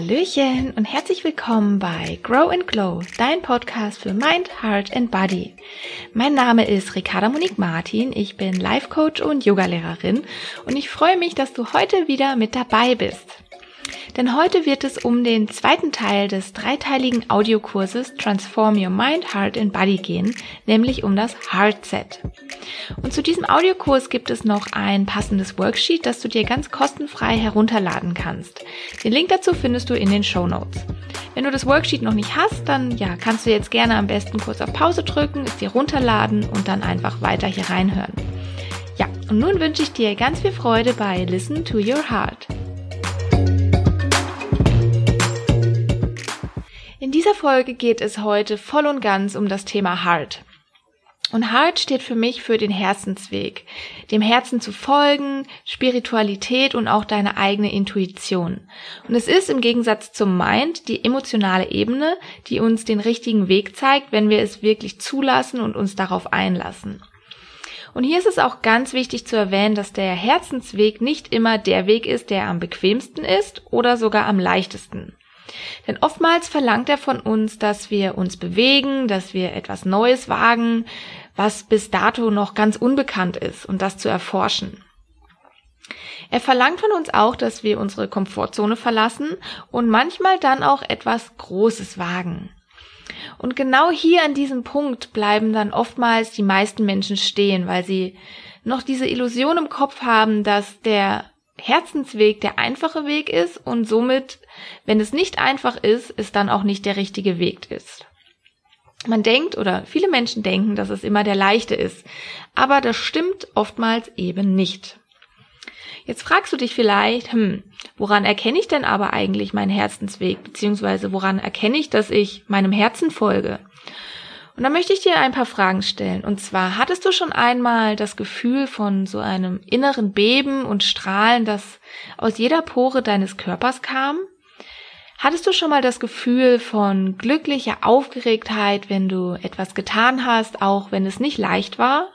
Hallöchen und herzlich willkommen bei Grow and Glow, dein Podcast für Mind, Heart and Body. Mein Name ist Ricarda Monique Martin, ich bin Life Coach und Yogalehrerin und ich freue mich, dass du heute wieder mit dabei bist. Denn heute wird es um den zweiten Teil des dreiteiligen Audiokurses Transform Your Mind, Heart and Body gehen, nämlich um das Heart Set. Und zu diesem Audiokurs gibt es noch ein passendes Worksheet, das du dir ganz kostenfrei herunterladen kannst. Den Link dazu findest du in den Show Notes. Wenn du das Worksheet noch nicht hast, dann ja, kannst du jetzt gerne am besten kurz auf Pause drücken, es dir runterladen und dann einfach weiter hier reinhören. Ja, und nun wünsche ich dir ganz viel Freude bei Listen to Your Heart. In dieser Folge geht es heute voll und ganz um das Thema Heart. Und Heart steht für mich für den Herzensweg, dem Herzen zu folgen, Spiritualität und auch deine eigene Intuition. Und es ist im Gegensatz zum Mind die emotionale Ebene, die uns den richtigen Weg zeigt, wenn wir es wirklich zulassen und uns darauf einlassen. Und hier ist es auch ganz wichtig zu erwähnen, dass der Herzensweg nicht immer der Weg ist, der am bequemsten ist oder sogar am leichtesten. Denn oftmals verlangt er von uns, dass wir uns bewegen, dass wir etwas Neues wagen, was bis dato noch ganz unbekannt ist und das zu erforschen. Er verlangt von uns auch, dass wir unsere Komfortzone verlassen und manchmal dann auch etwas Großes wagen. Und genau hier an diesem Punkt bleiben dann oftmals die meisten Menschen stehen, weil sie noch diese Illusion im Kopf haben, dass der Herzensweg der einfache Weg ist und somit, wenn es nicht einfach ist, es dann auch nicht der richtige Weg ist. Man denkt oder viele Menschen denken, dass es immer der leichte ist, aber das stimmt oftmals eben nicht. Jetzt fragst du dich vielleicht, hm, woran erkenne ich denn aber eigentlich meinen Herzensweg, beziehungsweise woran erkenne ich, dass ich meinem Herzen folge? Und da möchte ich dir ein paar Fragen stellen. Und zwar, hattest du schon einmal das Gefühl von so einem inneren Beben und Strahlen, das aus jeder Pore deines Körpers kam? Hattest du schon mal das Gefühl von glücklicher Aufgeregtheit, wenn du etwas getan hast, auch wenn es nicht leicht war?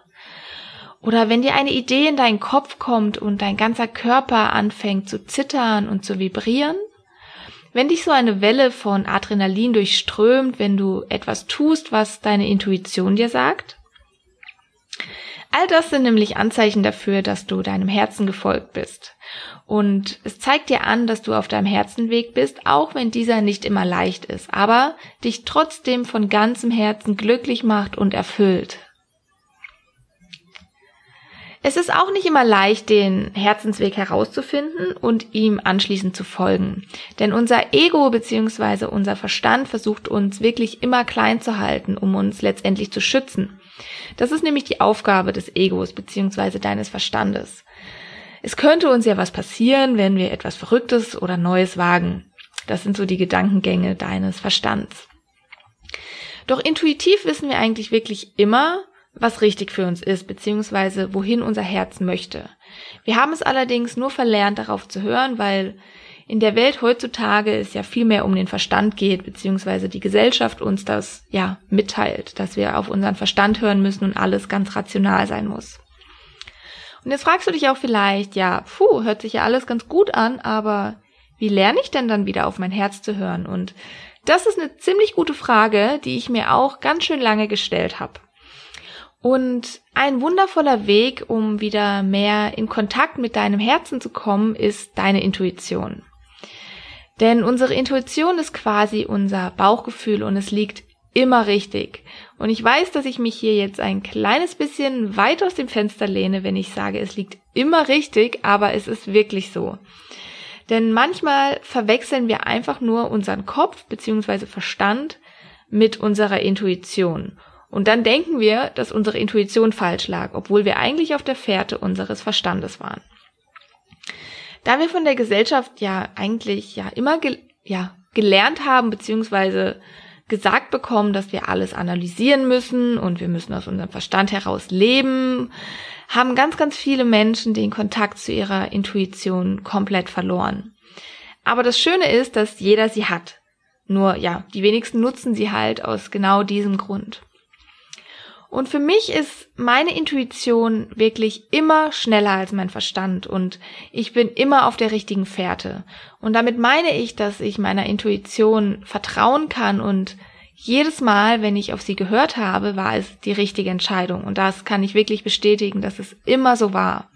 Oder wenn dir eine Idee in deinen Kopf kommt und dein ganzer Körper anfängt zu zittern und zu vibrieren? Wenn dich so eine Welle von Adrenalin durchströmt, wenn du etwas tust, was deine Intuition dir sagt? All das sind nämlich Anzeichen dafür, dass du deinem Herzen gefolgt bist. Und es zeigt dir an, dass du auf deinem Herzenweg bist, auch wenn dieser nicht immer leicht ist, aber dich trotzdem von ganzem Herzen glücklich macht und erfüllt. Es ist auch nicht immer leicht, den Herzensweg herauszufinden und ihm anschließend zu folgen. Denn unser Ego bzw. unser Verstand versucht uns wirklich immer klein zu halten, um uns letztendlich zu schützen. Das ist nämlich die Aufgabe des Egos bzw. deines Verstandes. Es könnte uns ja was passieren, wenn wir etwas Verrücktes oder Neues wagen. Das sind so die Gedankengänge deines Verstands. Doch intuitiv wissen wir eigentlich wirklich immer, was richtig für uns ist, beziehungsweise wohin unser Herz möchte. Wir haben es allerdings nur verlernt, darauf zu hören, weil in der Welt heutzutage es ja viel mehr um den Verstand geht, beziehungsweise die Gesellschaft uns das ja mitteilt, dass wir auf unseren Verstand hören müssen und alles ganz rational sein muss. Und jetzt fragst du dich auch vielleicht, ja, puh, hört sich ja alles ganz gut an, aber wie lerne ich denn dann wieder auf mein Herz zu hören? Und das ist eine ziemlich gute Frage, die ich mir auch ganz schön lange gestellt habe. Und ein wundervoller Weg, um wieder mehr in Kontakt mit deinem Herzen zu kommen, ist deine Intuition. Denn unsere Intuition ist quasi unser Bauchgefühl und es liegt immer richtig. Und ich weiß, dass ich mich hier jetzt ein kleines bisschen weit aus dem Fenster lehne, wenn ich sage, es liegt immer richtig, aber es ist wirklich so. Denn manchmal verwechseln wir einfach nur unseren Kopf bzw. Verstand mit unserer Intuition. Und dann denken wir, dass unsere Intuition falsch lag, obwohl wir eigentlich auf der Fährte unseres Verstandes waren. Da wir von der Gesellschaft ja eigentlich ja immer ge ja, gelernt haben, beziehungsweise gesagt bekommen, dass wir alles analysieren müssen und wir müssen aus unserem Verstand heraus leben, haben ganz, ganz viele Menschen den Kontakt zu ihrer Intuition komplett verloren. Aber das Schöne ist, dass jeder sie hat. Nur ja, die wenigsten nutzen sie halt aus genau diesem Grund. Und für mich ist meine Intuition wirklich immer schneller als mein Verstand und ich bin immer auf der richtigen Fährte. Und damit meine ich, dass ich meiner Intuition vertrauen kann und jedes Mal, wenn ich auf sie gehört habe, war es die richtige Entscheidung. Und das kann ich wirklich bestätigen, dass es immer so war.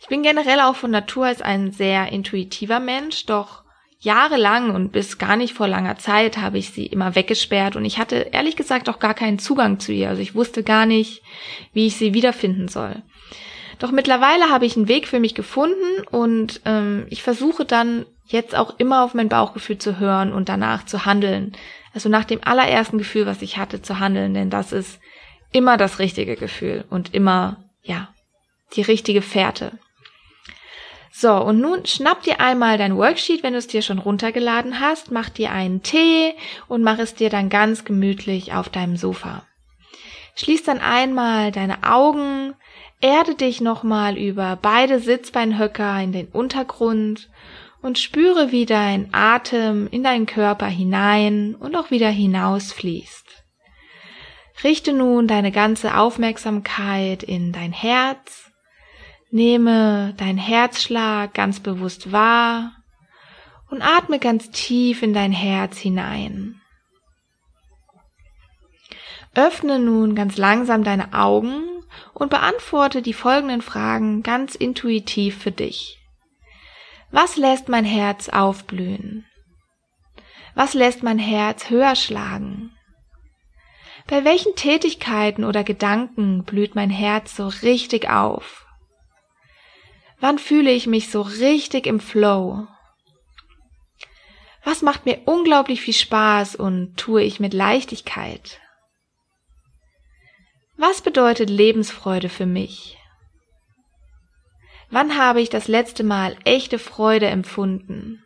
Ich bin generell auch von Natur als ein sehr intuitiver Mensch, doch jahrelang und bis gar nicht vor langer Zeit habe ich sie immer weggesperrt und ich hatte ehrlich gesagt auch gar keinen Zugang zu ihr. Also ich wusste gar nicht, wie ich sie wiederfinden soll. Doch mittlerweile habe ich einen Weg für mich gefunden und ähm, ich versuche dann jetzt auch immer auf mein Bauchgefühl zu hören und danach zu handeln. Also nach dem allerersten Gefühl, was ich hatte, zu handeln, denn das ist immer das richtige Gefühl und immer, ja, die richtige Fährte. So, und nun schnapp dir einmal dein Worksheet, wenn du es dir schon runtergeladen hast, mach dir einen Tee und mach es dir dann ganz gemütlich auf deinem Sofa. Schließ dann einmal deine Augen, erde dich nochmal über beide Sitzbeinhöcker in den Untergrund und spüre, wie dein Atem in deinen Körper hinein und auch wieder hinausfließt. Richte nun deine ganze Aufmerksamkeit in dein Herz Nehme deinen Herzschlag ganz bewusst wahr und atme ganz tief in dein Herz hinein. Öffne nun ganz langsam deine Augen und beantworte die folgenden Fragen ganz intuitiv für dich. Was lässt mein Herz aufblühen? Was lässt mein Herz höher schlagen? Bei welchen Tätigkeiten oder Gedanken blüht mein Herz so richtig auf? Wann fühle ich mich so richtig im Flow? Was macht mir unglaublich viel Spaß und tue ich mit Leichtigkeit? Was bedeutet Lebensfreude für mich? Wann habe ich das letzte Mal echte Freude empfunden?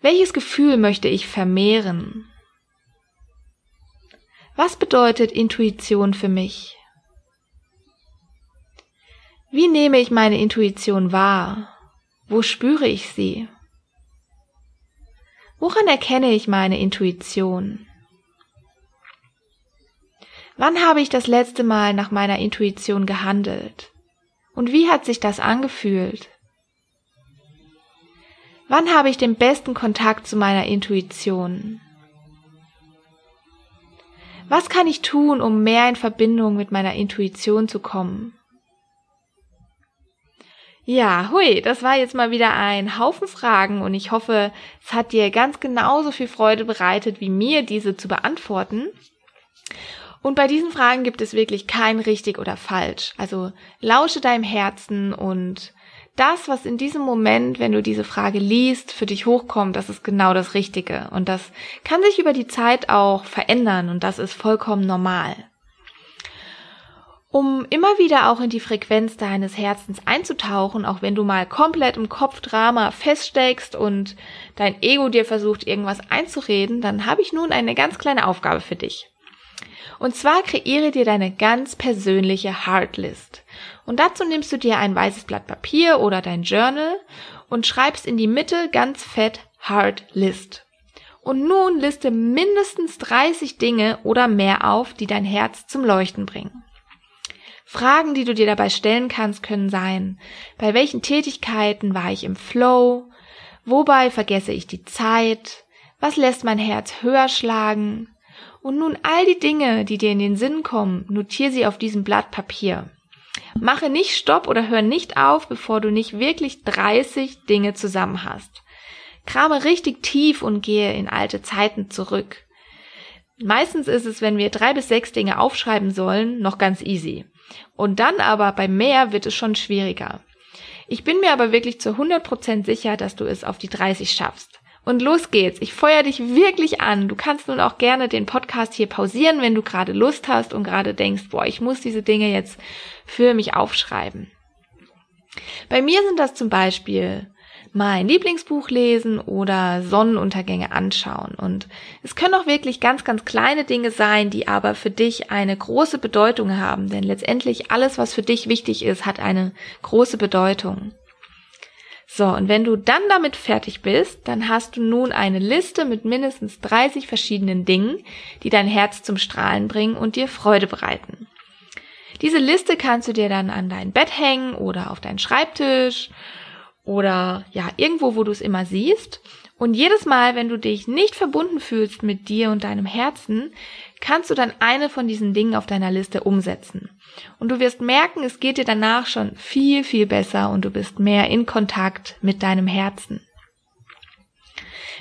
Welches Gefühl möchte ich vermehren? Was bedeutet Intuition für mich? Wie nehme ich meine Intuition wahr? Wo spüre ich sie? Woran erkenne ich meine Intuition? Wann habe ich das letzte Mal nach meiner Intuition gehandelt? Und wie hat sich das angefühlt? Wann habe ich den besten Kontakt zu meiner Intuition? Was kann ich tun, um mehr in Verbindung mit meiner Intuition zu kommen? Ja, hui, das war jetzt mal wieder ein Haufen Fragen und ich hoffe, es hat dir ganz genauso viel Freude bereitet wie mir, diese zu beantworten. Und bei diesen Fragen gibt es wirklich kein richtig oder falsch. Also lausche deinem Herzen und das, was in diesem Moment, wenn du diese Frage liest, für dich hochkommt, das ist genau das Richtige. Und das kann sich über die Zeit auch verändern und das ist vollkommen normal. Um immer wieder auch in die Frequenz deines Herzens einzutauchen, auch wenn du mal komplett im Kopfdrama feststeckst und dein Ego dir versucht, irgendwas einzureden, dann habe ich nun eine ganz kleine Aufgabe für dich. Und zwar kreiere dir deine ganz persönliche Heartlist. Und dazu nimmst du dir ein weißes Blatt Papier oder dein Journal und schreibst in die Mitte ganz fett Heartlist. Und nun liste mindestens 30 Dinge oder mehr auf, die dein Herz zum Leuchten bringen. Fragen, die du dir dabei stellen kannst, können sein, bei welchen Tätigkeiten war ich im Flow? Wobei vergesse ich die Zeit? Was lässt mein Herz höher schlagen? Und nun all die Dinge, die dir in den Sinn kommen, notier sie auf diesem Blatt Papier. Mache nicht Stopp oder hör nicht auf, bevor du nicht wirklich 30 Dinge zusammen hast. Krame richtig tief und gehe in alte Zeiten zurück. Meistens ist es, wenn wir drei bis sechs Dinge aufschreiben sollen, noch ganz easy. Und dann aber bei mehr wird es schon schwieriger. Ich bin mir aber wirklich zu 100% sicher, dass du es auf die 30 schaffst. Und los geht's. Ich feuer dich wirklich an. Du kannst nun auch gerne den Podcast hier pausieren, wenn du gerade Lust hast und gerade denkst, boah, ich muss diese Dinge jetzt für mich aufschreiben. Bei mir sind das zum Beispiel mein Lieblingsbuch lesen oder Sonnenuntergänge anschauen. Und es können auch wirklich ganz, ganz kleine Dinge sein, die aber für dich eine große Bedeutung haben. Denn letztendlich alles, was für dich wichtig ist, hat eine große Bedeutung. So, und wenn du dann damit fertig bist, dann hast du nun eine Liste mit mindestens 30 verschiedenen Dingen, die dein Herz zum Strahlen bringen und dir Freude bereiten. Diese Liste kannst du dir dann an dein Bett hängen oder auf deinen Schreibtisch oder ja, irgendwo, wo du es immer siehst. Und jedes Mal, wenn du dich nicht verbunden fühlst mit dir und deinem Herzen, kannst du dann eine von diesen Dingen auf deiner Liste umsetzen. Und du wirst merken, es geht dir danach schon viel, viel besser und du bist mehr in Kontakt mit deinem Herzen.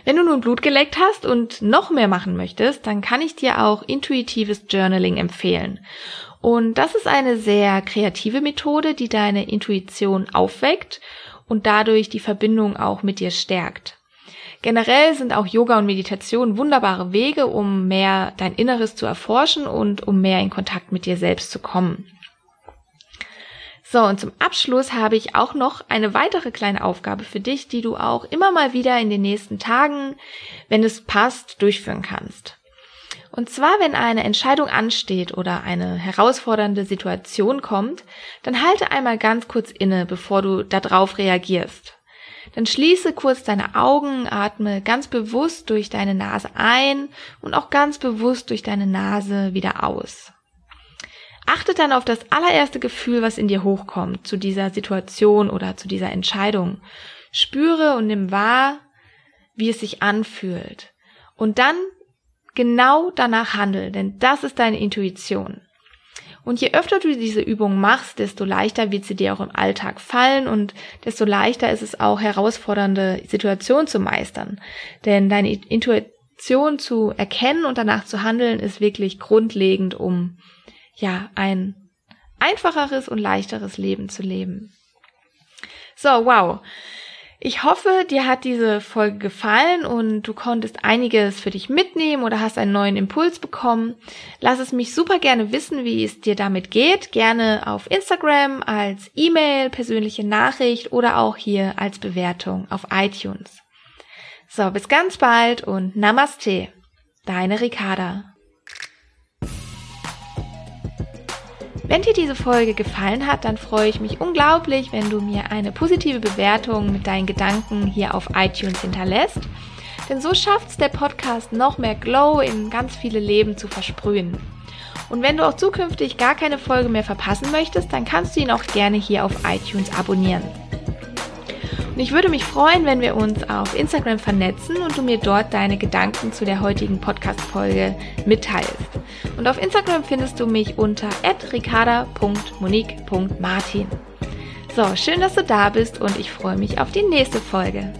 Wenn du nun Blut geleckt hast und noch mehr machen möchtest, dann kann ich dir auch intuitives Journaling empfehlen. Und das ist eine sehr kreative Methode, die deine Intuition aufweckt und dadurch die Verbindung auch mit dir stärkt. Generell sind auch Yoga und Meditation wunderbare Wege, um mehr dein Inneres zu erforschen und um mehr in Kontakt mit dir selbst zu kommen. So, und zum Abschluss habe ich auch noch eine weitere kleine Aufgabe für dich, die du auch immer mal wieder in den nächsten Tagen, wenn es passt, durchführen kannst. Und zwar, wenn eine Entscheidung ansteht oder eine herausfordernde Situation kommt, dann halte einmal ganz kurz inne, bevor du darauf reagierst. Dann schließe kurz deine Augen, atme ganz bewusst durch deine Nase ein und auch ganz bewusst durch deine Nase wieder aus. Achte dann auf das allererste Gefühl, was in dir hochkommt zu dieser Situation oder zu dieser Entscheidung. Spüre und nimm wahr, wie es sich anfühlt. Und dann genau danach handel, denn das ist deine Intuition. Und je öfter du diese Übung machst, desto leichter wird sie dir auch im Alltag fallen und desto leichter ist es auch herausfordernde Situationen zu meistern. Denn deine Intuition zu erkennen und danach zu handeln ist wirklich grundlegend, um ja ein einfacheres und leichteres Leben zu leben. So, wow. Ich hoffe, dir hat diese Folge gefallen und du konntest einiges für dich mitnehmen oder hast einen neuen Impuls bekommen. Lass es mich super gerne wissen, wie es dir damit geht. Gerne auf Instagram, als E-Mail, persönliche Nachricht oder auch hier als Bewertung auf iTunes. So, bis ganz bald und Namaste. Deine Ricarda. Wenn dir diese Folge gefallen hat, dann freue ich mich unglaublich, wenn du mir eine positive Bewertung mit deinen Gedanken hier auf iTunes hinterlässt. Denn so schafft es der Podcast noch mehr Glow in ganz viele Leben zu versprühen. Und wenn du auch zukünftig gar keine Folge mehr verpassen möchtest, dann kannst du ihn auch gerne hier auf iTunes abonnieren. Und ich würde mich freuen, wenn wir uns auf Instagram vernetzen und du mir dort deine Gedanken zu der heutigen Podcast-Folge mitteilst. Und auf Instagram findest du mich unter ricarda.monique.martin. So, schön, dass du da bist und ich freue mich auf die nächste Folge.